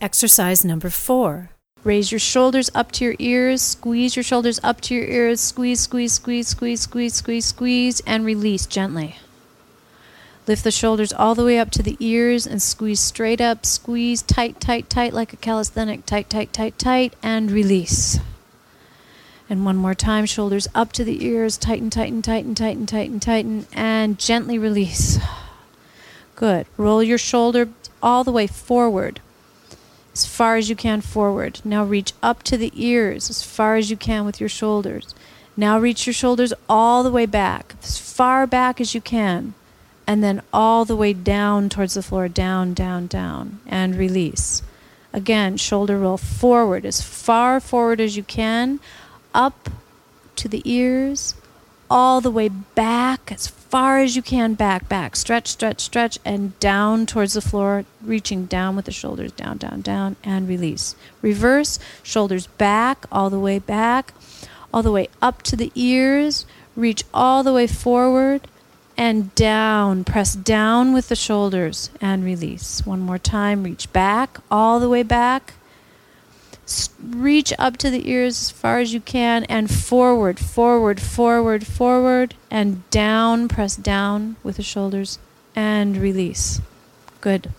Exercise number four. Raise your shoulders up to your ears, squeeze your shoulders up to your ears, squeeze, squeeze, squeeze, squeeze, squeeze, squeeze, squeeze, and release gently. Lift the shoulders all the way up to the ears and squeeze straight up, squeeze tight, tight, tight like a calisthenic, tight, tight, tight, tight, and release. And one more time, shoulders up to the ears, tighten, tighten, tighten, tighten, tighten, tighten, and gently release. Good. Roll your shoulder all the way forward as far as you can forward. Now reach up to the ears as far as you can with your shoulders. Now reach your shoulders all the way back, as far back as you can, and then all the way down towards the floor, down, down, down, and release. Again, shoulder roll forward, as far forward as you can, up to the ears, all the way back, as far as you can, back, back. Stretch, stretch, stretch, and down towards the floor, reaching down with the shoulders, down, down, down, and release. Reverse, shoulders back, all the way back, all the way up to the ears, reach all the way forward, and down. Press down with the shoulders and release. One more time, reach back, all the way back reach up to the ears as far as you can and forward, forward, forward, forward, and down. Press down with the shoulders and release. Good.